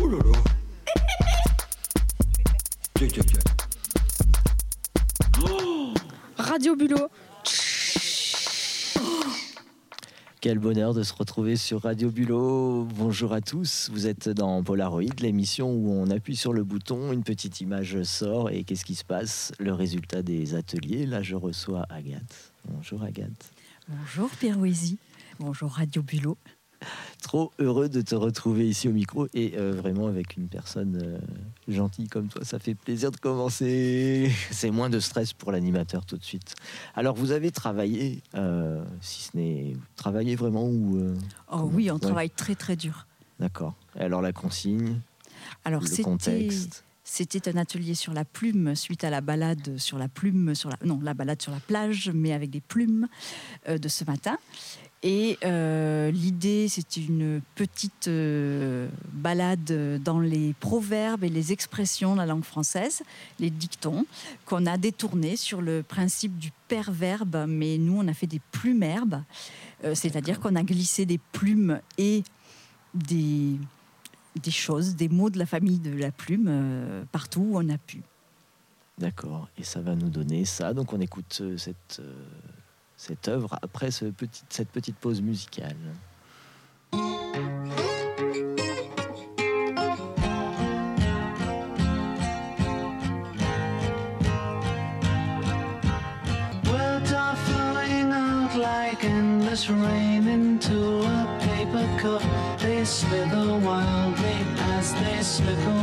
Oh là là Tiens, tiens, tiens. Radio Bulot. Quel bonheur de se retrouver sur Radio Bulot. Bonjour à tous. Vous êtes dans Polaroid, l'émission où on appuie sur le bouton, une petite image sort et qu'est-ce qui se passe? Le résultat des ateliers. Là, je reçois Agathe. Bonjour Agathe. Bonjour Pierre Wézy. Bonjour Radio Bulot. Trop heureux de te retrouver ici au micro et euh, vraiment avec une personne euh, gentille comme toi. Ça fait plaisir de commencer. C'est moins de stress pour l'animateur tout de suite. Alors, vous avez travaillé, euh, si ce n'est travaillé vraiment ou. Oh oui, on Ouais. travaille très très dur. D'accord. Alors, la consigne, Alors le c'était contexte. c'était un atelier sur la plume suite à la balade sur la plume sur la non la balade sur la plage mais avec des plumes euh, de ce matin. Et euh, l'idée, c'était une petite euh, balade dans les proverbes et les expressions de la langue française, les dictons, qu'on a détournés sur le principe du perverbe, mais nous, on a fait des plumerbes, Euh, c'est-à-dire qu'on a glissé des plumes et des, des choses, des mots de la famille de la plume euh, partout où on a pu. D'accord. Et ça va nous donner ça. Donc, on écoute cette, cette œuvre après ce petit, cette petite pause musicale. Endless rain into a paper cup. They slither wildly as they slip away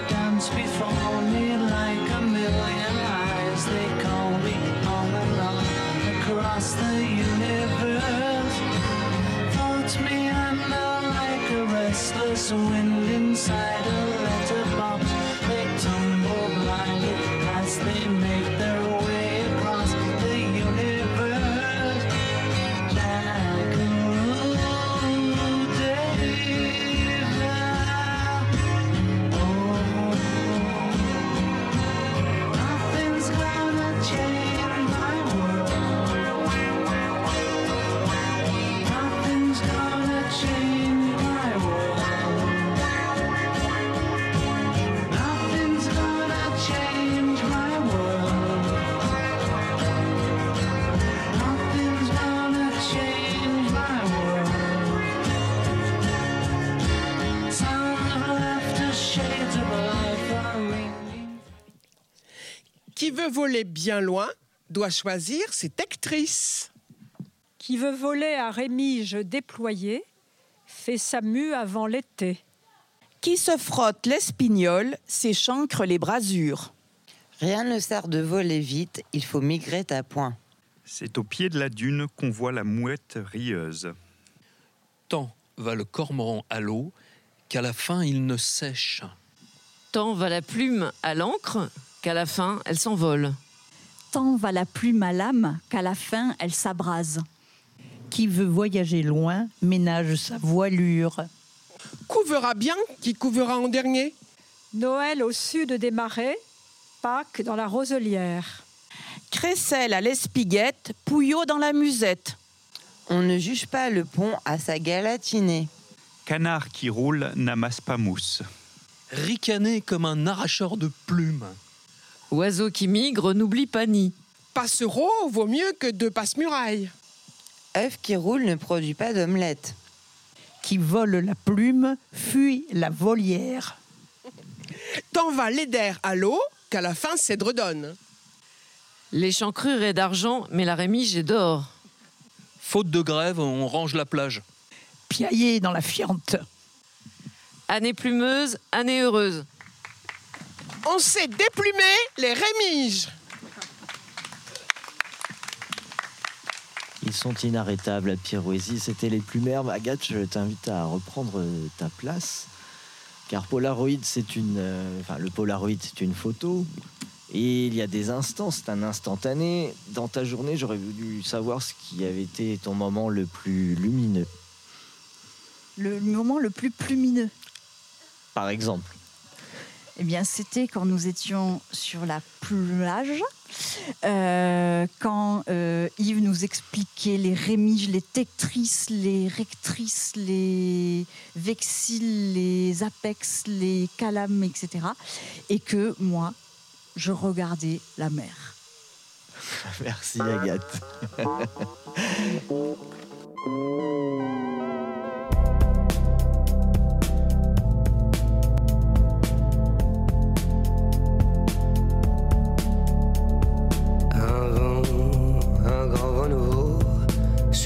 light dance before me like a million eyes. They call me and on across the universe. Thoughts meander like a restless wind veut voler bien loin doit choisir cette actrice. qui veut voler à Rémige déployé fait sa mue avant l'été. Qui se frotte l'espignole s'échancre les brasures. Rien ne sert de voler vite, il faut migrer à point. C'est au pied de la dune qu'on voit la mouette rieuse. Tant va le cormoran à l'eau qu'à la fin il ne sèche. Tant va la plume à l'encre qu'à la fin elle s'envole. Tant va la plume à l'âme qu'à la fin elle s'abrase. Qui veut voyager loin ménage sa voilure. Couvera bien qui couvera en dernier. Noël au sud des marais, Pâques dans la roselière. Crécelle à l'espiguette, Pouillot dans la musette. On ne juge pas le pont à sa galatinée. Canard qui roule n'amasse pas mousse. Ricaner comme un arracheur de plumes. Oiseau qui migre n'oublie pas ni. Passereau vaut mieux que deux passe-murailles. œuf qui roule ne produit pas d'omelette. Qui vole la plume fuit la volière. Tant va l'aider à l'eau qu'à la fin, Cèdre donne. L'échancrure est d'argent, mais la rémige est d'or. Faute de grève, on range la plage. Piaillé dans la fiente. Année plumeuse, année heureuse. On sait déplumer les rémiges. Ils sont inarrêtables à Pirouésie. C'était les plumes Agathe, je t'invite à reprendre euh, ta place. Car Polaroid, c'est une. euh, Enfin, le Polaroid, c'est une photo. Et il y a des instants, c'est un instantané. Dans ta journée, j'aurais voulu savoir ce qui avait été ton moment le plus lumineux. Le moment le plus plumineux, Par exemple. Eh bien, c'était quand nous étions sur la plage, euh, quand euh, Yves nous expliquait les rémiges, les tectrices, les rectrices, les vexiles, les apex, les calames, etc. Et que moi, je regardais la mer. Merci Agathe.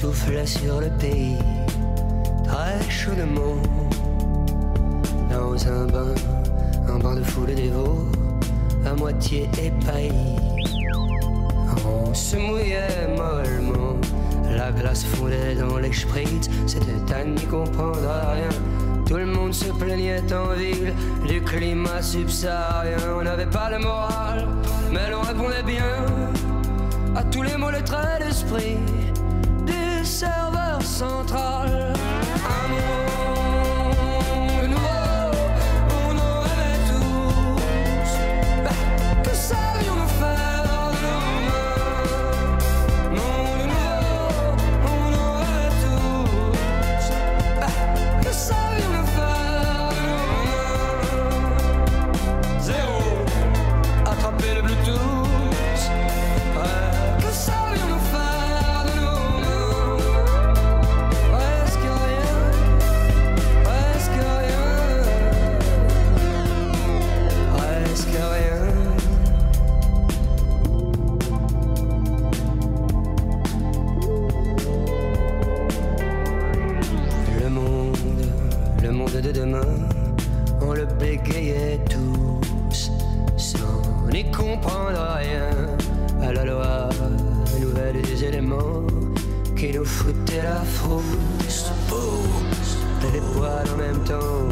soufflait sur le pays, très chaudement. Dans un bain, un bain de foule dévot, à moitié épaillis. On se mouillait mollement, la glace fondait dans les spritz, c'était à n'y comprendre rien. Tout le monde se plaignait en ville du climat subsaharien. On n'avait pas le moral, mais l'on répondait bien à tous les mots, les traits d'esprit serveur central. Foutaient la frousse. Pousse, les poils en même temps,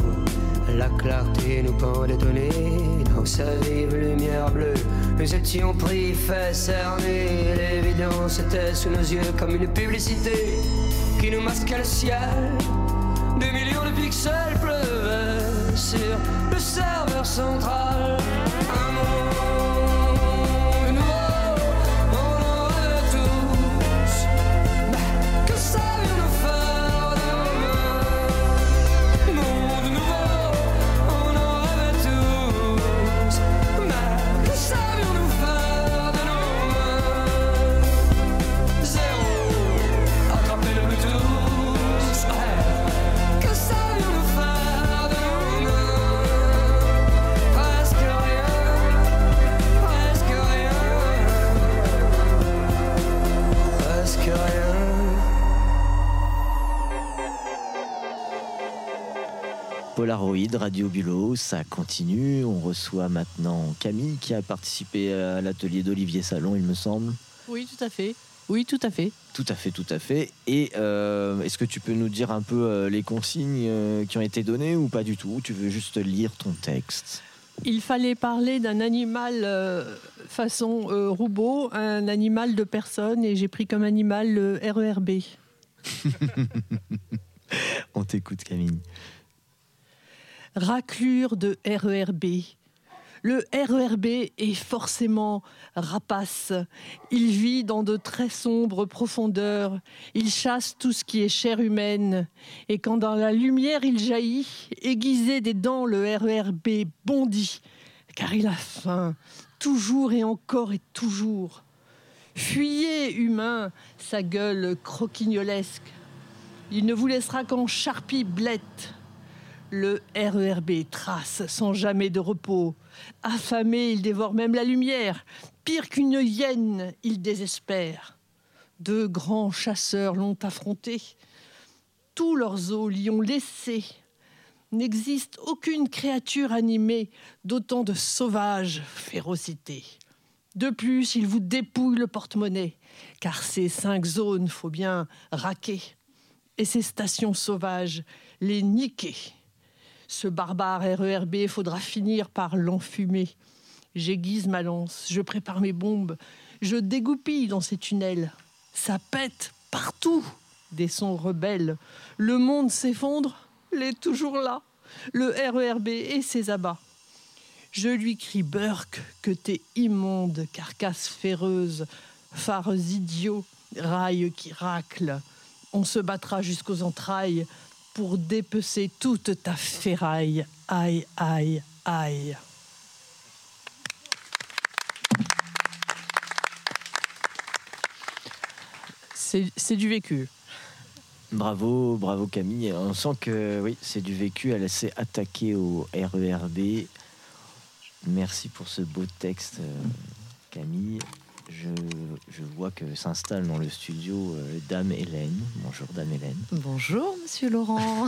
la clarté nous pendait au nez dans sa vive lumière bleue. Nous étions pris, fait cerner, l'évidence était sous nos yeux comme une publicité qui nous masquait le ciel. Des millions de pixels pleuvaient sur le serveur central. Un monde Polaroid, Radio Bulot, ça continue. On reçoit maintenant Camille qui a participé à l'atelier d'Olivier Salon, il me semble. Oui, tout à fait. Oui, tout à fait. Tout à fait, tout à fait. Et euh, est-ce que tu peux nous dire un peu euh, les consignes euh, qui ont été données ou pas du tout? Ou Tu veux juste lire ton texte? Il fallait parler d'un animal façon roubeau, un animal de personne, et j'ai pris comme animal le RERB. On t'écoute Camille. Raclure de RERB. Le RERB est forcément rapace. Il vit dans de très sombres profondeurs. Il chasse tout ce qui est chair humaine. Et quand dans la lumière il jaillit, aiguisé des dents, le RERB bondit. Car il a faim, toujours et encore et toujours. Fuyez, humain, sa gueule croquignolesque. Il ne vous laissera qu'en charpie blette. Le RERB trace sans jamais de repos. Affamé, il dévore même la lumière. Pire qu'une hyène, il désespère. Deux grands chasseurs l'ont affronté. Tous leurs os l'y ont laissé. N'existe aucune créature animée d'autant de sauvage férocité. De plus, il vous dépouille le porte-monnaie, car ces cinq zones, faut bien raquer. Et ces stations sauvages, les niquer. Ce barbare RERB faudra finir par l'enfumer. J'aiguise ma lance, je prépare mes bombes, je dégoupille dans ces tunnels. Ça pète partout des sons rebelles. Le monde s'effondre, l'est toujours là. Le RERB et ses abats. Je lui crie Burke que t'es immonde, carcasse féreuse, phares idiots, rails qui raclent. On se battra jusqu'aux entrailles pour dépecer toute ta ferraille. Aïe, aïe, aïe. C'est du vécu. Bravo, bravo Camille. On sent que oui, c'est du vécu. Elle s'est attaquée au RERB. Merci pour ce beau texte, euh, Camille. Je, je vois que s'installe dans le studio euh, Dame Hélène. Bonjour Dame Hélène. Bonjour, monsieur Laurent.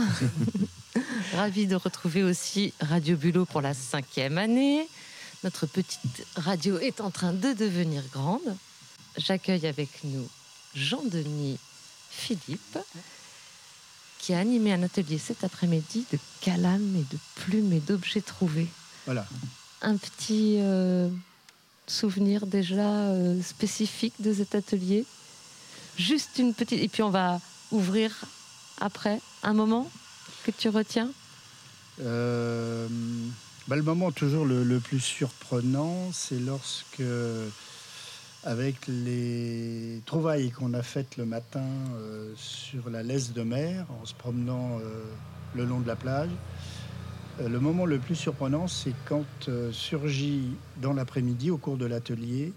Ravi de retrouver aussi Radio Bulot pour la cinquième année. Notre petite radio est en train de devenir grande. J'accueille avec nous Jean-Denis Philippe, qui a animé un atelier cet après-midi de calames et de plumes et d'objets trouvés. Voilà. Un petit euh, souvenir déjà euh, spécifique de cet atelier. Juste une petite. Et puis on va ouvrir après un moment que tu retiens? Euh, bah, le moment toujours le, plus surprenant, c'est lorsque, avec les trouvailles qu'on a faites le matin euh, sur la laisse de mer, en se promenant euh, le long de la plage, le moment le plus surprenant, c'est quand euh, surgit dans l'après-midi, au cours de l'atelier,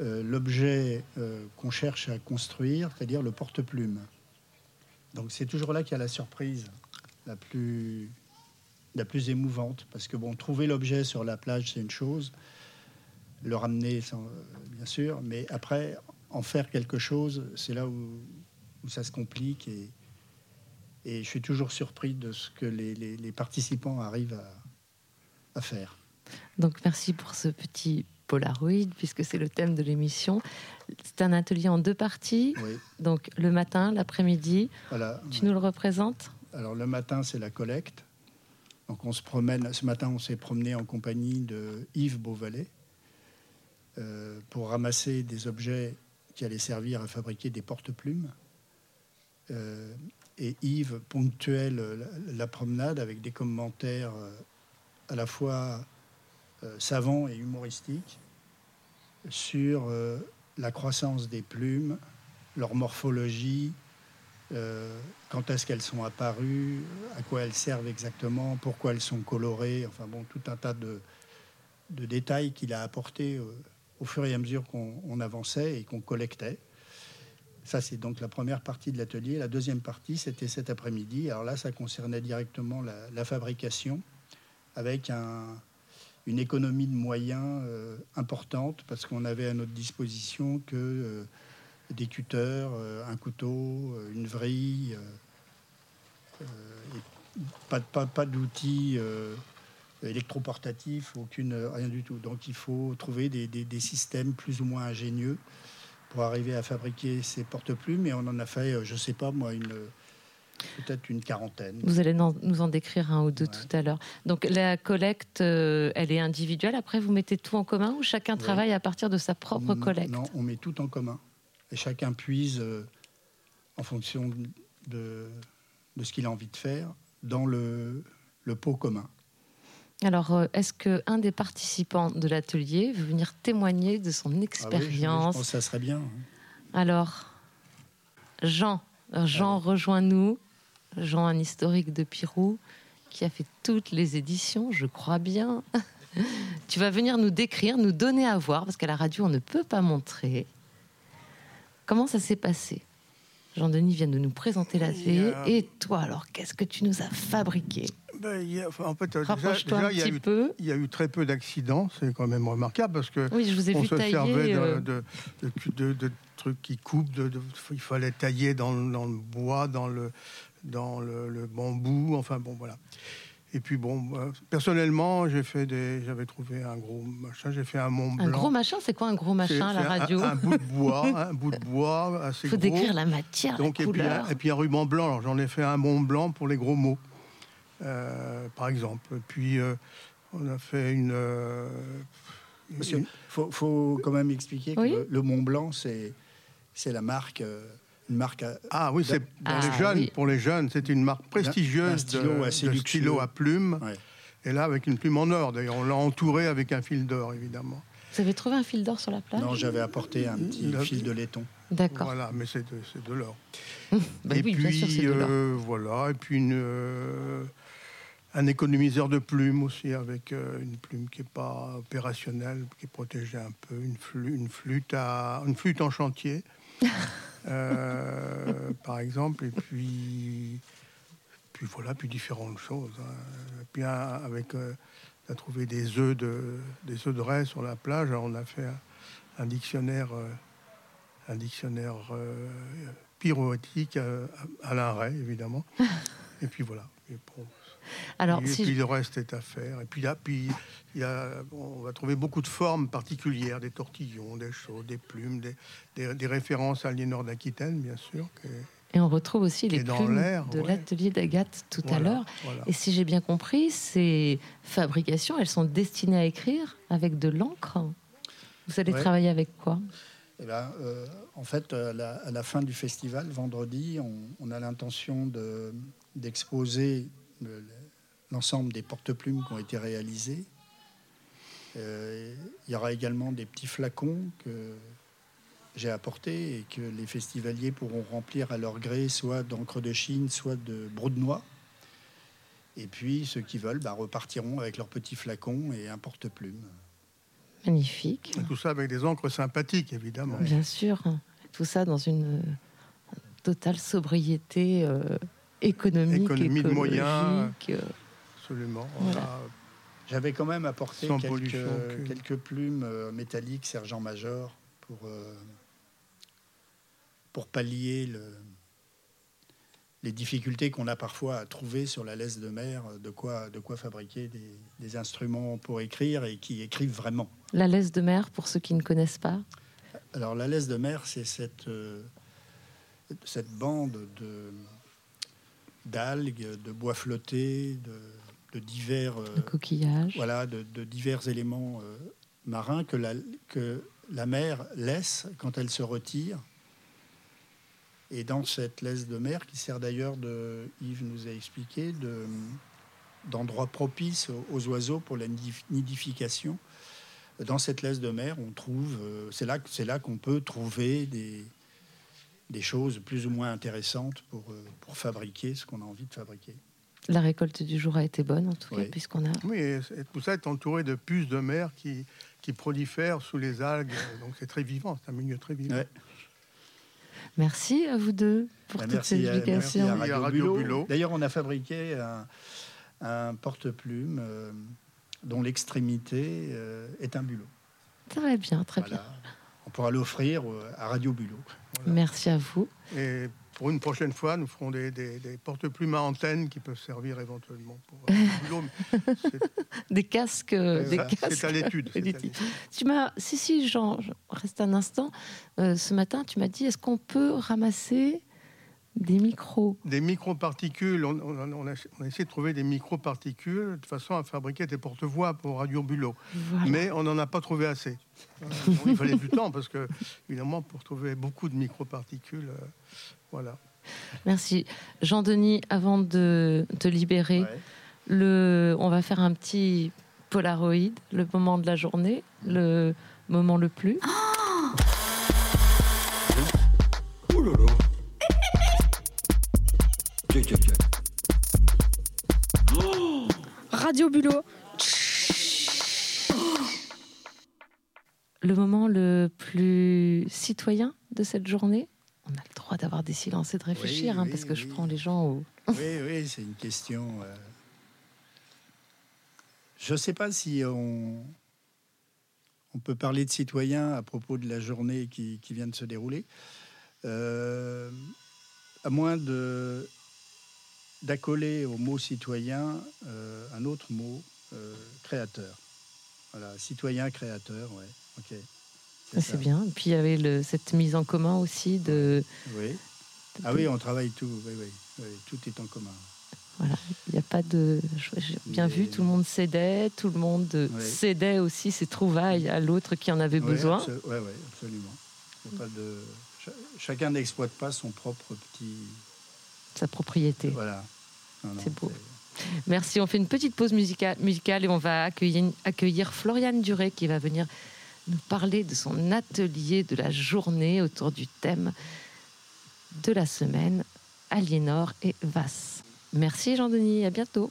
euh, l'objet euh, qu'on cherche à construire, c'est-à-dire le porte-plume. Donc c'est toujours là qu'il y a la surprise la plus, la plus émouvante, parce que bon, trouver l'objet sur la plage, c'est une chose, le ramener, euh, bien sûr, mais après, en faire quelque chose, c'est là où, où ça se complique, et, et je suis toujours surpris de ce que les, les- les participants arrivent à, à faire. Donc merci pour ce petit Polaroid, puisque c'est le thème de l'émission. C'est un atelier en deux parties. Oui. Donc le matin, l'après-midi. Voilà. Tu nous le représentes? Alors le matin, c'est la collecte. Donc on se promène. Ce matin, on s'est promené en compagnie de Yves Beauvalet euh, pour ramasser des objets qui allaient servir à fabriquer des porte-plumes. Euh, et Yves ponctuait le- la, promenade avec des commentaires euh, à la fois euh, savants et humoristiques sur euh, la croissance des plumes, leur morphologie, euh, quand est-ce qu'elles sont apparues, à quoi elles servent exactement, pourquoi elles sont colorées, enfin bon, tout un tas de, détails qu'il a apportés euh, au fur et à mesure qu'on on avançait et qu'on collectait. Ça, c'est donc la première partie de l'atelier. La deuxième partie, c'était cet après-midi. Alors là, ça concernait directement la, fabrication avec un- une économie de moyens euh, importante parce qu'on avait à notre disposition que euh, des cutters, euh, un couteau, euh, une vrille, pas, d'outils électroportatifs, aucune, rien du tout. Donc il faut trouver des systèmes plus ou moins ingénieux pour arriver à fabriquer ces porte-plumes. Et on en a fait, euh, je sais pas moi, une peut-être une quarantaine. Vous allez nous en décrire un ou deux tout à l'heure. Donc la collecte, euh, elle est individuelle. Après, vous mettez tout en commun ou chacun travaille à partir de sa propre collecte Non, on met tout en commun. Et chacun puise euh, en fonction de, de ce qu'il a envie de faire dans le, le pot commun. Alors, euh, est-ce qu'un des participants de l'atelier veut venir témoigner de son Ah oui, je- expérience je pense que ça serait bien. hein. Alors, Jean, Jean, rejoins-nous. Jean, un historique de Pirou, qui a fait toutes les éditions, je crois bien. tu vas venir nous décrire, nous donner à voir, parce qu'à la radio, on ne peut pas montrer. Comment ça s'est passé? Jean-Denis vient de nous présenter l'atelier. Yeah. Et toi, alors, qu'est-ce que tu nous as fabriqué? Ben, il y a- enfin, en fait, euh, déjà, Rapproche-toi déjà, un il, y a petit eu, peu. il y a eu très peu d'accidents, c'est quand même remarquable parce que Oui, je vous ai on vu se tailler, servait de, euh. de, de- de- de trucs qui coupent, il fallait tailler dans, le- dans le bois, dans le, dans le, le bambou, enfin bon voilà. Et puis bon, euh, personnellement, j'ai fait des, j'avais trouvé un gros machin, j'ai fait un Mont Blanc. Un gros machin, c'est quoi un gros machin à la un- radio un, bout de bois, un bout de bois assez Faut gros. décrire la matière, la et, puis, un- et puis un ruban blanc. Alors j'en ai fait un Mont Blanc pour les gros mots, par exemple. Puis euh, on a fait une. euh, Monsieur, une- faut, faut quand même expliquer Oui. que le, le Mont Blanc, c'est c'est la marque, euh, une marque. à- Ah oui, c'est pour Ah, les jeunes. oui. Pour les jeunes, c'est une marque prestigieuse d'un stylo de, assez de luxueux. stylo à plume. Et là, avec une plume en or. D'ailleurs, on l'a entouré avec un fil d'or, évidemment. Vous avez trouvé un fil d'or sur la plage Non, j'avais apporté un petit Le- fil de laiton. D'accord. Voilà, mais c'est de, c'est de l'or. Bah et oui, puis, bien sûr, c'est de l'or. euh, voilà, et puis une, euh, un économiseur de plumes aussi, avec euh, une plume qui n'est pas opérationnelle, qui est protégée un peu, une, flu- une, flûte, à, une flûte en chantier, euh, par exemple, et puis, puis voilà, puis différentes choses. hein. Puis avec, euh, on a trouvé des œufs de, des œufs de raie sur la plage, alors on a fait un, un dictionnaire. euh, un dictionnaire euh, pyrotique euh, Alain Ray, évidemment. et puis voilà. Et. Alors, et si puis je- le reste est à faire. Et puis là, puis il y a, on va trouver beaucoup de formes particulières, des tortillons, des choses, des plumes, des, des- des références à Aliénor d'Aquitaine, bien sûr. que- Et on retrouve aussi les Et plumes de ouais. l'atelier d'Agathe tout à l'heure. voilà. Et si j'ai bien compris, ces fabrications, elles sont destinées à écrire avec de l'encre. Vous allez Ouais. travailler avec quoi? Eh ben, euh, en fait, à la, à la fin du festival, vendredi, on, on a l'intention de- d'exposer l'ensemble des porte-plumes qui ont été réalisés. Euh, il y aura également des petits flacons que j'ai apportés et que les festivaliers pourront remplir à leur gré, soit d'encre de Chine, soit de brode noix. Et puis, ceux qui veulent bah, repartiront avec leurs petits flacons et un porte-plume. Magnifique. Et tout ça avec des encres sympathiques, évidemment. Bien sûr. Tout ça dans une totale sobriété euh, économique, Économie de moyens. écologique, euh, Absolument. Voilà. Voilà. J'avais quand même apporté Sans quelques, quelques plumes euh, métalliques sergent-major pour, euh, pour pallier le- les difficultés qu'on a parfois à trouver sur la laisse de mer, de quoi, de quoi fabriquer des, des instruments pour écrire et qui écrivent vraiment. La laisse de mer, pour ceux qui ne connaissent pas. Alors la laisse de mer, c'est cette, euh, cette bande de d'algues, de bois flottés, de, de divers euh, De coquillages. Voilà, de, de divers éléments euh, marins que la, que la mer laisse quand elle se retire. Et dans cette laisse de mer, qui sert d'ailleurs de, Yves nous a expliqué, de- d'endroit propice aux, aux oiseaux pour la nidif- nidification, dans cette laisse de mer, on trouve, euh, c'est là, c'est là qu'on peut trouver des, des choses plus ou moins intéressantes pour, euh, pour fabriquer ce qu'on a envie de fabriquer. La récolte du jour a été bonne, en tout cas, Oui. puisqu'on a. Oui, et tout ça est entouré de puces de mer qui, qui prolifèrent sous les algues. Donc c'est très vivant, c'est un milieu très vivant. Merci à vous deux pour Bah, toutes ces à- merci explications. à Radio Radio Bulot. Bulot. D'ailleurs, on a fabriqué un, un porte-plume euh, dont l'extrémité euh, est un bulot. Très bien, très Voilà. On pourra l'offrir à Radio Bulot. Merci à vous. Et pour une prochaine fois, nous ferons des, des- des porte-plumes à antenne qui peuvent servir éventuellement pour euh, Des casques. euh, des casques. à l'étude, c'est à l'étude. Tu m'as, si si, Jean, je- reste un instant. Euh, ce matin, tu m'as dit, est-ce qu'on peut ramasser des micros Des microparticules, on, on- on a, on a essayé de trouver des microparticules de façon à fabriquer des porte-voix pour Radio Bulot. Voilà. Mais on n'en a pas trouvé assez. Euh, bon, il fallait du temps parce que, évidemment, pour trouver beaucoup de microparticules, euh, voilà. Merci. Jean-Denis, avant de te libérer, le, on va faire un petit Polaroid, le moment de la journée, le moment le plus. Oh là là. Radio Bulot. Le moment le plus citoyen de cette journée. On a le droit d'avoir des silences et de réfléchir, Oui, hein, oui, parce que je prends les gens au... Oui, oui, c'est une question euh, Je ne sais pas si on, on peut parler de citoyens à propos de la journée qui, qui vient de se dérouler, Euh, à moins de d'accoler au mot citoyen euh, un autre mot, euh, créateur. Voilà, citoyen créateur, ouais. Ok. Ah, C'est bien. Et puis il y avait le- cette mise en commun aussi de. Oui. Ah oui, on travaille tout. Oui, oui, oui, tout est en commun. Voilà, il n'y a pas de. J'ai bien vu, tout le monde cédait, tout le monde Oui. cédait aussi ses trouvailles à l'autre qui en avait Oui, besoin. abso- ouais, ouais, absolument. Il y a pas de... cha- Chacun n'exploite pas son propre petit. Sa propriété. Voilà. C'est beau. Merci. On fait une petite pause musica- musicale et on va accueillir, accueillir Floriane Duré qui va venir nous parler de son atelier de la journée autour du thème de la semaine Aliénor et Vasse. Merci Jean-Denis, à bientôt.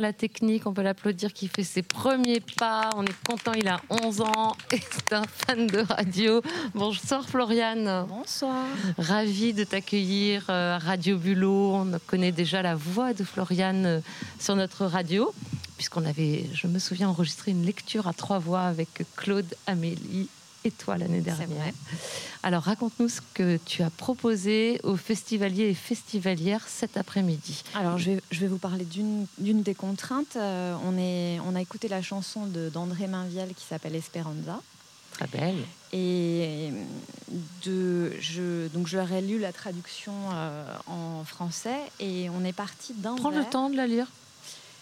À la technique, on peut l'applaudir qui fait ses premiers pas. On est content, il a 11 ans et c'est un fan de radio. Bonsoir Floriane. Bonsoir. Ravi de t'accueillir euh, à Radio Bulot. On connaît déjà la voix de Floriane euh, sur notre radio, puisqu'on avait, je me souviens, enregistré une lecture à trois voix avec Claude, Amélie et toi l'année dernière. Alors raconte-nous ce que tu as proposé aux festivaliers et festivalières cet après-midi. Alors, je vais, je vais vous parler d'une des contraintes. Euh, on, est, on a écouté la chanson d'André Mainviel qui s'appelle Esperanza. Très belle. Et de, je, donc, je leur ai lu la traduction euh, en français et on est parti d'un Prends le temps de la lire,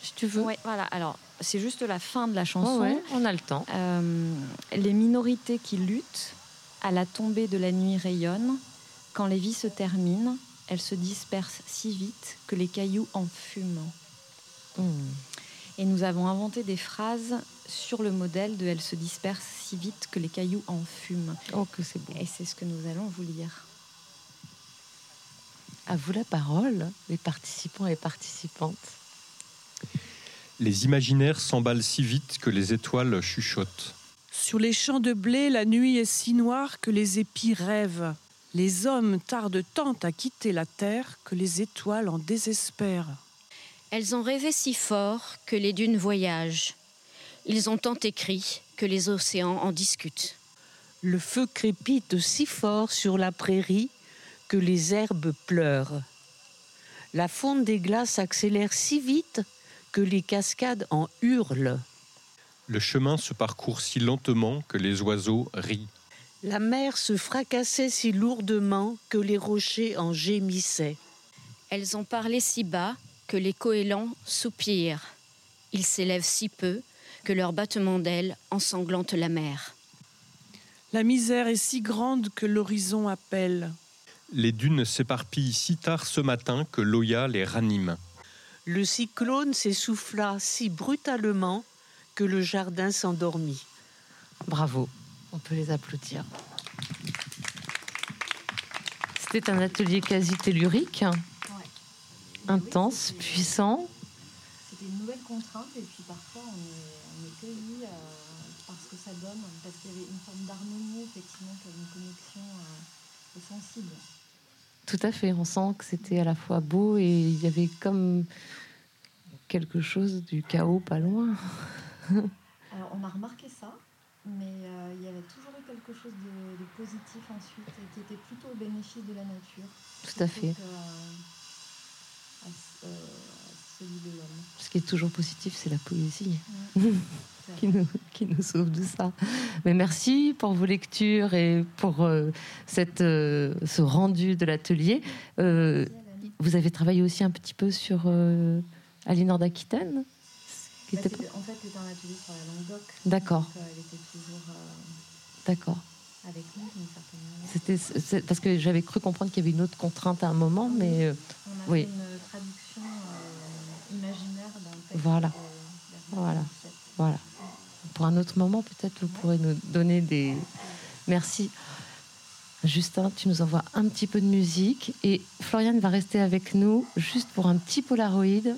si tu veux. Ouais, voilà. Alors, c'est juste la fin de la chanson. Ouais, on a le temps. Euh, les minorités qui luttent, à la tombée de la nuit rayonnent. Quand les vies se terminent, elles se dispersent si vite que les cailloux en fument. Hmm. Et nous avons inventé des phrases sur le modèle de Elles se dispersent si vite que les cailloux en fument. Oh, que c'est beau. Et c'est ce que nous allons vous lire. À vous la parole, les participants et participantes. Les imaginaires s'emballent si vite que les étoiles chuchotent. Sur les champs de blé, la nuit est si noire que les épis rêvent. Les hommes tardent tant à quitter la terre que les étoiles en désespèrent. Elles ont rêvé si fort que les dunes voyagent. Ils ont tant écrit que les océans en discutent. Le feu crépite si fort sur la prairie que les herbes pleurent. La fonte des glaces accélère si vite que les cascades en hurlent. Le chemin se parcourt si lentement que les oiseaux rient. La mer se fracassait si lourdement que les rochers en gémissaient. Elles ont parlé si bas que les goélands soupirent. Ils s'élèvent si peu que leurs battements d'ailes ensanglantent la mer. La misère est si grande que l'horizon appelle. Les dunes s'éparpillent si tard ce matin que l'Oya les ranime. Le cyclone s'essouffla si brutalement que le jardin s'endormit. Bravo, on peut les applaudir. C'était un atelier quasi tellurique, intense, puissant. C'était une nouvelle contrainte et puis parfois on est, on est cueilli euh, par ce que ça donne, parce qu'il y avait une forme d'harmonie, effectivement, une connexion euh, au sensible. Tout à fait, on sent que c'était à la fois beau et il y avait comme quelque chose du chaos pas loin. Alors on a remarqué ça, mais euh, il y avait toujours eu quelque chose de, de positif ensuite et qui était plutôt au bénéfice de la nature. Tout à fait. que, euh, à euh, à celui de l'homme. Ce qui est toujours positif, c'est la poésie Ouais. qui, nous, qui nous sauve de ça. Mais merci pour vos lectures et pour euh, cette, euh, ce rendu de l'atelier. Euh, vous avez travaillé aussi un petit peu sur Aliénor d'Aquitaine Bah, était- en fait, c'était un atelier sur la Languedoc. D'accord. Elle était toujours D'accord. avec nous d'une certaine manière. C'était parce que j'avais cru comprendre qu'il y avait une autre contrainte à un moment, mais On a oui, fait une traduction imaginaire d'un texte. Voilà. de voilà, voilà. Pour un autre moment, peut-être vous pourrez nous donner des. Merci. Justin, tu nous envoies un petit peu de musique et Floriane va rester avec nous juste pour un petit Polaroid.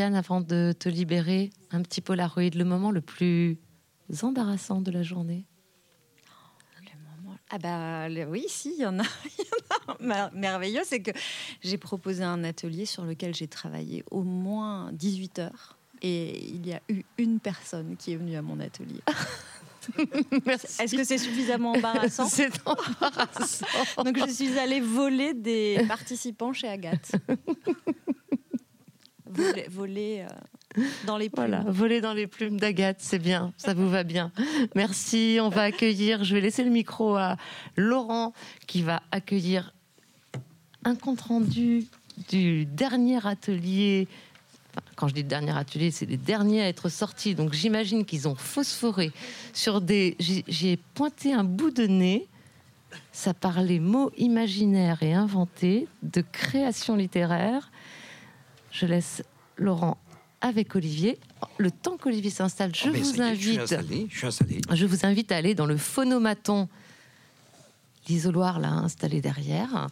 Avant de te libérer, un petit Polaroid, le moment le plus embarrassant de la journée. Ah bah oui, si, il y en a. il y en a merveilleux, c'est que j'ai proposé un atelier sur lequel j'ai travaillé au moins 18 heures. Et il y a eu une personne qui est venue à mon atelier. Est-ce que c'est suffisamment embarrassant C'est embarrassant. Donc je suis allée voler des participants chez Agathe. Voler voler, euh, dans les plumes. Voilà, voler dans les plumes d'Agathe, c'est bien, ça vous va bien. Merci, on va accueillir, je vais laisser le micro à Laurent qui va accueillir un compte-rendu du dernier atelier. Quand je dis dernier atelier, c'est les derniers à être sortis. Donc j'imagine qu'ils ont phosphoré sur des. J'ai pointé un bout de nez. Ça parlait mots imaginaires et inventés, de création littéraire. Je laisse Laurent avec Olivier. Le temps qu'Olivier s'installe, je Oh, vous je suis invite. installé, je suis installé. Je vous invite à aller dans le phonomaton, l'isoloir là installé derrière.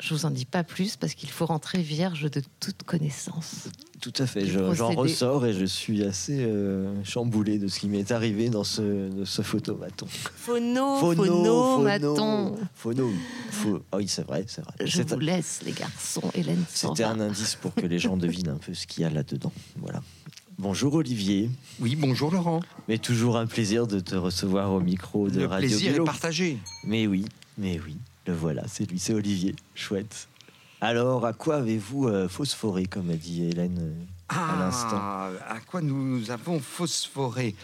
Je vous en dis pas plus parce qu'il faut rentrer vierge de toute connaissance. Tout à fait, je- j'en ressors et je suis assez euh, chamboulé de ce qui m'est arrivé dans ce, de ce photomaton. Phono, phonomaton. Phono. Pho- Ah oui, c'est vrai, c'est vrai. Je C'est vous un- laisse, les garçons. Hélène C'était un indice pour que les gens devinent un peu ce qu'il y a là-dedans. Voilà. Bonjour Olivier. Oui, bonjour Laurent. Mais toujours un plaisir de te recevoir au micro de Le Radio plaisir Vélo. est partagé. Mais oui, mais oui, le voilà, c'est lui, c'est Olivier. Chouette. Alors, à quoi avez-vous euh, phosphoré, comme a dit Hélène euh, à l'instant? Ah, à quoi nous avons phosphoré?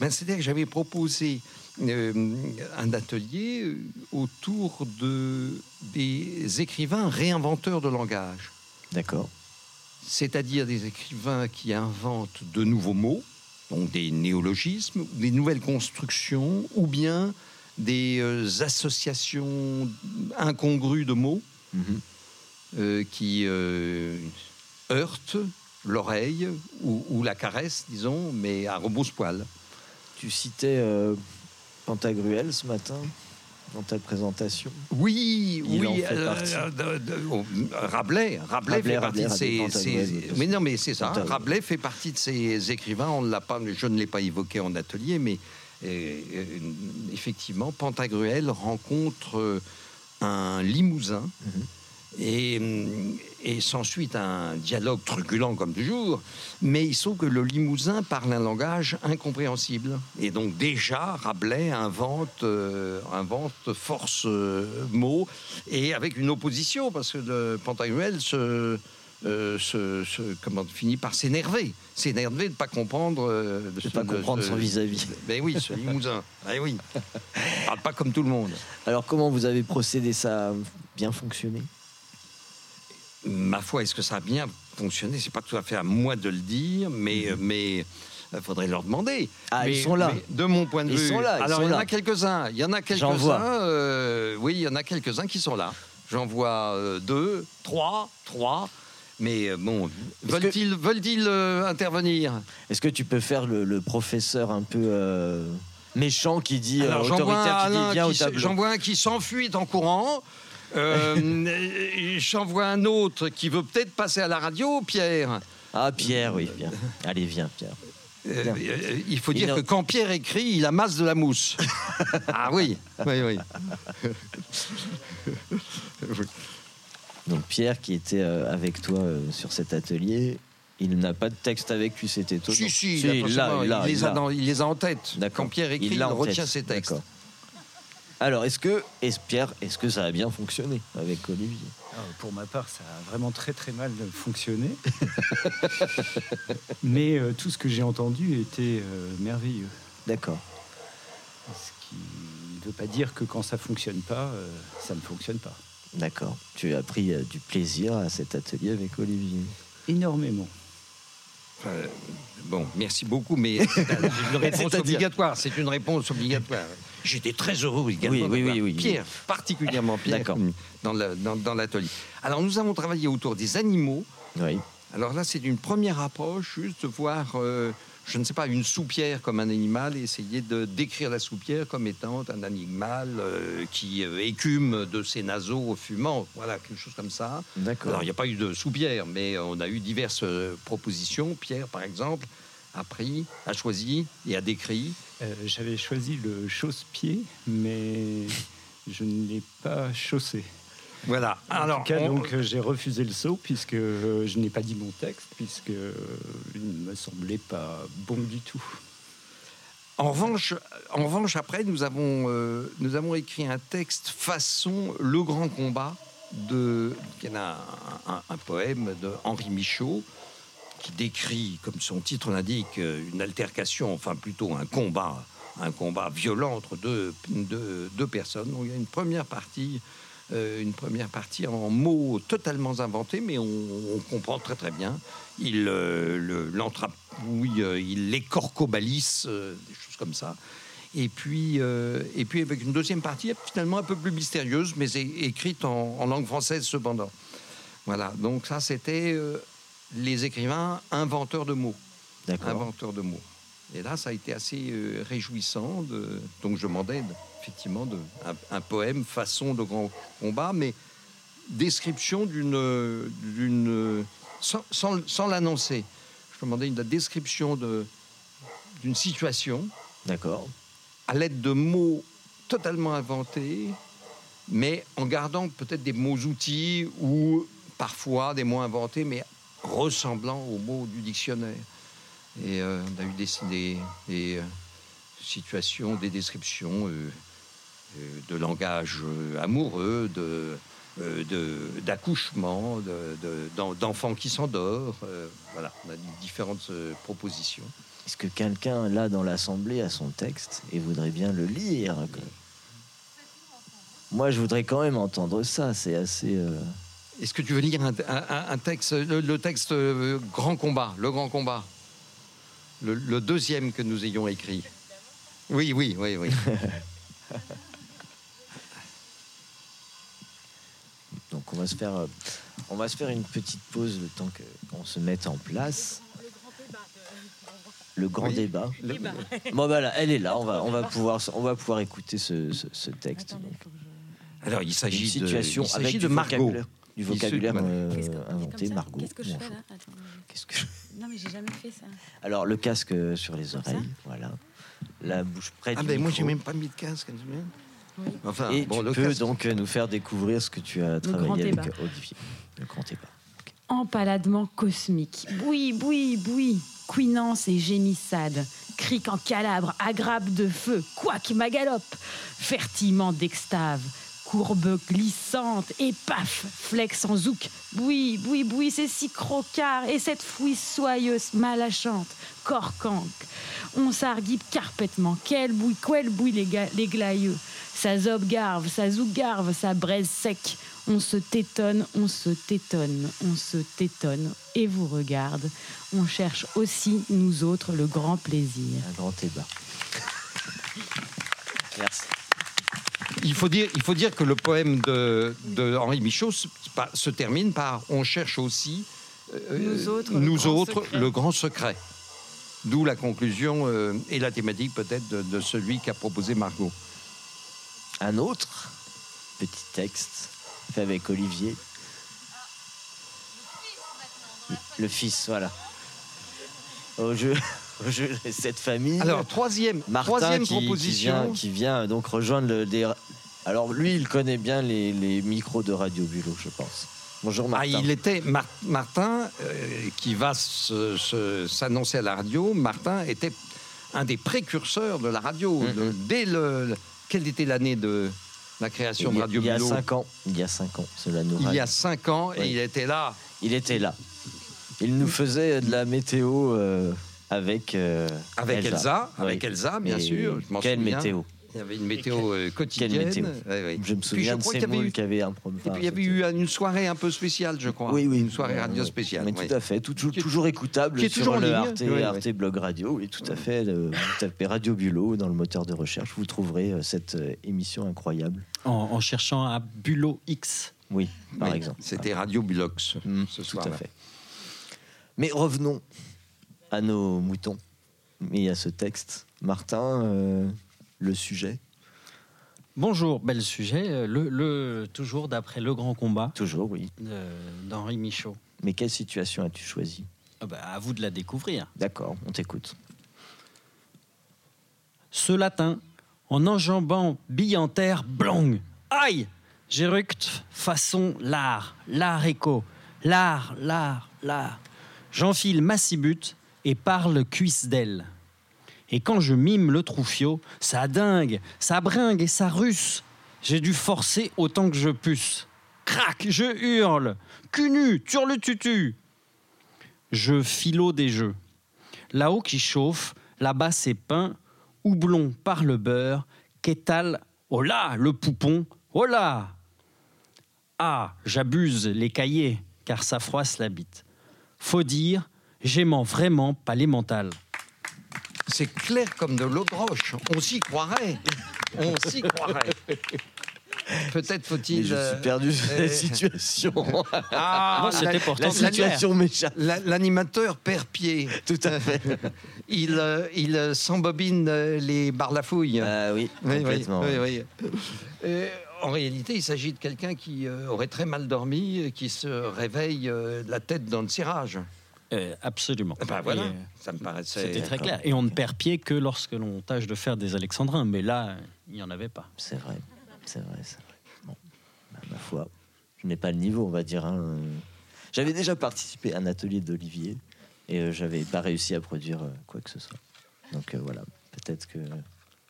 Ben, C'est-à-dire que j'avais proposé euh, un atelier autour de, des écrivains réinventeurs de langage. D'accord. C'est-à-dire des écrivains qui inventent de nouveaux mots, donc des néologismes, des nouvelles constructions, ou bien des euh, associations incongrues de mots euh, qui euh, heurtent l'oreille ou, ou la caresse, disons, mais à rebrousse-poil. Tu citais euh, Pantagruel ce matin dans ta présentation. Oui, Il oui. en fait euh, oh, Rabelais, Rabelais, Rabelais, fait partie Rabelais, de ces. Rabelais, ces- Pantagruel, bien sûr. mais non, mais c'est ça. Pantagruel. Rabelais fait partie de ces écrivains. On l'a pas, je ne l'ai pas évoqué en atelier, mais effectivement, Pantagruel rencontre euh, un Limousin. Mhm. Et, hum, et s'ensuit un dialogue truculent comme toujours, mais il se trouve que le Limousin parle un langage incompréhensible. Et donc déjà, Rabelais invente, euh, invente force euh, mots, et avec une opposition, parce que le Pantagruel se, euh, se- se- comment, finit par s'énerver. S'énerver de ne pas comprendre... euh, De pas comprendre son vis-à-vis. Ben oui, ce Limousin. Ben oui. Il parle pas comme tout le monde. Alors, comment vous avez procédé? Ça a bien fonctionné? Ma foi, est-ce que ça a bien fonctionné? C'est pas tout à fait à moi de le dire, mais mais il faudrait leur demander. Ah, Mais- ils sont là. de mon point de Ils vue. sont là, ils alors sont il y en a quelques-uns. Il y en a quelques-uns. euh, oui, il y en a quelques-uns qui sont là. J'en vois euh, deux, trois, trois. Mais euh, bon, veulent-ils euh, intervenir? Est-ce que tu peux faire le, le professeur un peu euh, méchant qui dit, euh, Alors, j'en vois autoritaire, qui un dit qui s- tableau J'en vois un qui s'enfuit en courant. J'en vois un autre qui veut peut-être passer à la radio, Pierre. Ah, Pierre, oui, viens. Allez, viens, Pierre. Euh, euh, il faut dire que quand Pierre écrit, il amasse de la mousse. ah oui, oui, oui. Donc Pierre qui était euh, avec toi euh, sur cet atelier, il n'a pas de texte avec lui, c'était étonnant. Si, si, il les il a l'a. dans- il les a en tête. D'accord. Quand Pierre écrit, il, retient tête. ses textes. Alors, est-ce que, est Pierre, est-ce que ça a bien fonctionné avec Olivier? Ah, Pour ma part, ça a vraiment très très mal fonctionné. Mais euh, tout ce que j'ai entendu était euh, merveilleux. D'accord. Ce qui ne veut pas dire que quand ça fonctionne pas, euh, ça ne fonctionne pas. D'accord. Tu as pris euh, du plaisir à cet atelier avec Olivier. Énormément. Euh, bon, merci beaucoup, mais c'est une réponse obligatoire. C'est une réponse obligatoire. J'étais très heureux également. Oui, oui, oui, oui. Pierre, particulièrement Pierre, dans la- dans- dans l'atelier. Alors, nous avons travaillé autour des animaux. Oui. Alors là, c'est une première approche, juste de voir, euh, je ne sais pas, une soupière comme un animal et essayer de décrire la soupière comme étant un animal euh, qui euh, écume de ses naseaux fumants. Voilà, quelque chose comme ça. D'accord. Alors, il n'y a pas eu de soupière, mais on a eu diverses euh, propositions. Pierre, par exemple, a pris, a choisi et a décrit. Euh, J'avais choisi le chausse-pied, mais je ne l'ai pas chaussé. Voilà. En Alors, tout cas, on- donc, euh, j'ai refusé le saut puisque euh, je n'ai pas dit mon texte, puisque euh, il ne me semblait pas bon du tout. En revanche, en revanche, après, nous avons, euh, nous avons écrit un texte façon Le Grand Combat de. Il y en a un, un- un poème de Henri Michaud qui décrit, comme son titre l'indique, une altercation, enfin plutôt un combat, un combat violent entre deux, deux, deux personnes. Donc, il y a une première partie. Euh, une première partie en mots totalement inventés, mais on, on comprend très très bien. Il euh, le- l'entrapouille, euh, il l'écorcobalisse, des choses comme ça. Et puis, euh, et puis avec une deuxième partie finalement un peu plus mystérieuse, mais écrite en, en langue française cependant. Voilà, donc ça c'était euh, les écrivains inventeurs de mots. Inventeurs de mots. Et là, ça a été assez euh, réjouissant. De, donc je m'en aide, effectivement, de, un, un poème façon de grand combat, mais description d'une. d'une sans, sans- sans l'annoncer. Je demandais une la description de- d'une situation. D'accord. À l'aide de mots totalement inventés, mais en gardant peut-être des mots-outils ou parfois des mots inventés, mais ressemblant aux mots du dictionnaire. Et euh, on a eu des, des- des, euh, situations, des descriptions euh, de langage euh, amoureux, de, euh, de- d'accouchement, de- de- d'en- d'enfants qui s'endorment. euh, voilà, on a différentes euh, propositions. Est-ce que quelqu'un là dans l'assemblée a son texte et voudrait bien le lire? Moi, je voudrais quand même entendre ça. C'est assez. euh, Est-ce que tu veux lire un, un- un texte, le, le texte euh, Grand Combat, le Grand Combat, le, le deuxième que nous ayons écrit Oui, oui, oui, oui. Donc on va se faire, euh, on va se faire une petite pause le temps que- qu'on se mette en place. Le grand Oui. débat. Le- Bon bah là, elle est là. On va, on va pouvoir, on va pouvoir écouter ce, ce- ce texte. donc. Alors, il s'agit Une de- situation il s'agit avec de du Margot. vocabulaire, du vocabulaire euh, inventé, Margot. Qu'est-ce que je fais Bonjour. là Attends. Qu'est-ce que je- Non, mais j'ai jamais fait ça. Alors le casque euh, sur les oreilles, voilà. La bouche près Ah du ben moi, micro. j'ai même pas mis de casque. Enfin, Et bon, tu le peux donc euh, nous faire découvrir ce que tu as grand travaillé avec débat. Olivier. Le grand débat. Empaladement cosmique. Boui, boui, boui. Couinance et gémissade. Cric en calabre, aggrappe de feu. Quack, magalope. Fertillement d'extave. Courbe glissante et paf, flex en zouk. Boui, boui, boui, c'est si crocard. Et cette fouille soyeuse, malachante, corcanque. On s'arguipe carpètement. Quel bouille, quel bouille les, les glaïeux. Ça zob garve, ça zouk garve, ça braise sec. On se tétonne, on se tétonne, on se tétonne et vous regarde. On cherche aussi, nous autres, le grand plaisir. Un grand débat. Merci. Il faut dire, il faut dire que le poème de, de Henri Michaud se, termine par On cherche aussi euh, Nous autres, le nous grand autres, secret. le grand secret. D'où la conclusion euh, et la thématique peut-être de, de celui qu'a proposé Margot. Un autre petit texte fait avec Olivier. Le fils, voilà. Au jeu, cette famille. Alors, troisième, Martin troisième qui, proposition. Qui vient, qui vient donc rejoindre le. des- Alors lui, il connaît bien les, les micros de Radio Bulot, je pense. Bonjour Ah, Martin. il était Mar- Martin euh, qui va s'annoncer à la radio. Martin était un des précurseurs de la radio. Mm-hmm. De- dès le, le- quelle était l'année de la création il y de Radio il y a Bulot cinq ans. Il y a cinq ans, cela nous Il y a cinq ans et il était là. Il était là. Il nous faisait de la météo euh, avec. euh, Avec Elsa, Oui. avec Elsa, bien Et sûr. je Quelle souviens. météo Il y avait une météo euh, Quelle quotidienne. météo Ouais, ouais. Je me Puis souviens de ces qu'il y avait moules eu- qui avaient un problème. Et puis il y avait eu une soirée un peu spéciale, je crois. Oui, oui. Une soirée radio spéciale. Mais oui. tout à fait, tout- toujours, toujours écoutable Qui est sur toujours le. Arte, Oui, oui. Arte Blog Radio. Et tout à fait, le- vous tapez Radio Bulot dans le moteur de recherche, vous trouverez euh, cette émission incroyable. En, en cherchant à Bulot X. Oui, par Oui, exemple. C'était Radio Bulox Mm, ce tout soir. à fait. Mais revenons à nos moutons et à ce texte. Martin, euh, le sujet Bonjour, bel sujet. euh, Le, le- toujours d'après Le Grand Combat. Toujours, oui. D'Henri Michaud. Mais quelle situation as-tu choisi? Ah bah, à vous de la découvrir. D'accord, on t'écoute. Ce latin, en enjambant bille en terre, blong Aïe J'éructe façon l'art, l'art écho, l'art, l'art, l'art. J'enfile ma cibute et parle cuisse d'aile. Et quand je mime le troufiot, ça dingue, ça bringue et ça russe. J'ai dû forcer autant que je pusse. Crac, je hurle. Cul nu, turle tutu. Je philo des jeux. Là-haut qui chauffe, là-bas c'est pain, houblon par le beurre, qu'étale, oh là, le poupon, oh là Ah, j'abuse les cahiers, car ça froisse la bite. Faut dire, j'aimant vraiment pas les mentales. C'est clair comme de l'eau de roche. On s'y croirait. On s'y croirait. Peut-être faut-il. Je suis perdu euh, sur la situation. Ah, Moi, c'était pourtant la situation m'échappe. La- L'animateur perd pied. Tout à fait. il euh, il euh, s'embobine euh, les barlafouilles. Ah oui, complètement. oui, oui, oui. Euh, en réalité, il s'agit de quelqu'un qui euh, aurait très mal dormi, et qui se réveille euh, la tête dans le cirage. Euh, absolument. Ben voilà, Et, euh, ça me paraissait. C'était très clair. Et on ne perd pied que lorsque l'on tâche de faire des alexandrins. Mais là, il n'y en avait pas. C'est vrai, c'est vrai, c'est vrai. Bon, bah, ma foi, je n'ai pas le niveau, on va dire. hein. J'avais déjà participé à un atelier d'Olivier et euh, j'avais pas réussi à produire euh, quoi que ce soit. Donc euh, voilà, peut-être que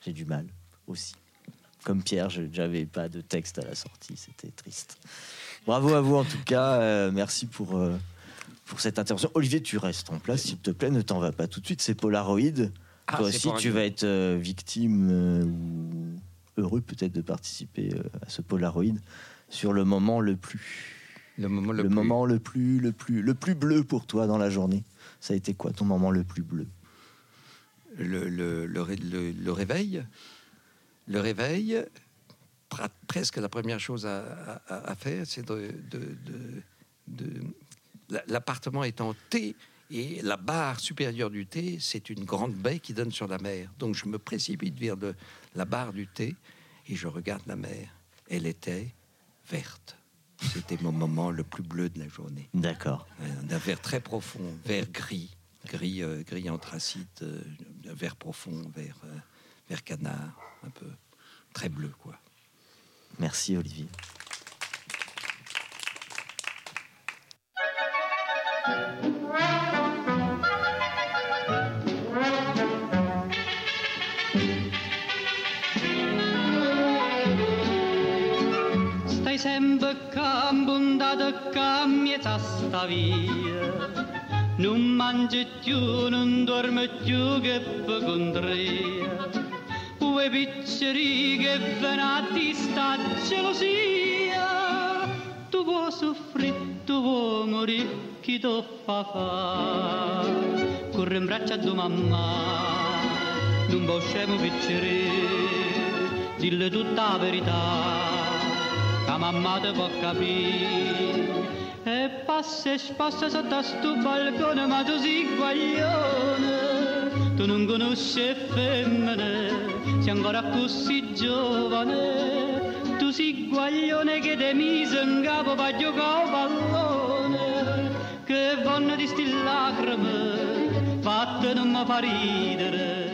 j'ai du mal aussi. Comme Pierre, je n'avais pas de texte à la sortie, c'était triste. Bravo à vous en tout cas, euh, merci pour, euh, pour cette intervention. Olivier, tu restes en place, s'il te plaît, ne t'en va pas tout de suite, c'est Polaroid. Ah, Toi aussi, tu vas être euh, victime euh, ou heureux peut-être de participer euh, à ce Polaroid sur le moment le plus le moment le, le plus- moment le plus le plus le plus bleu pour toi dans la journée. Ça a été quoi ton moment le plus bleu? Le, le- le ré- le- le réveil. Le réveil, presque la première chose à, à- à faire, c'est de. de- de- de- la- L'appartement est en T et la barre supérieure du T, c'est une grande baie qui donne sur la mer. Donc je me précipite vers la barre du T et je regarde la mer. Elle était verte. C'était mon moment le plus bleu de la journée. D'accord. Un vert très profond, vert gris, gris, euh, gris anthracite, euh, vert profond, vert, euh, vert canard, un peu très bleu, quoi. Merci Olivier. Stai sempre cambondata cammiata sta via. Non mangi più, non dormi più che per contria. Due picceri che venati sta gelosia. Tu vuoi soffrire, tu vuoi morire, chi ti fa. Fa Corre in braccio a tua mamma, non può scemo piccere Dille tutta la verità la mamma te può capire. E passa e spassa sotto a sto balcone ma tu sei guaglione tu non conosci femmine sei ancora così giovane. Tu sei guaglione che te mise in capo per giocare con distillacrămă, fată nu mă paridere.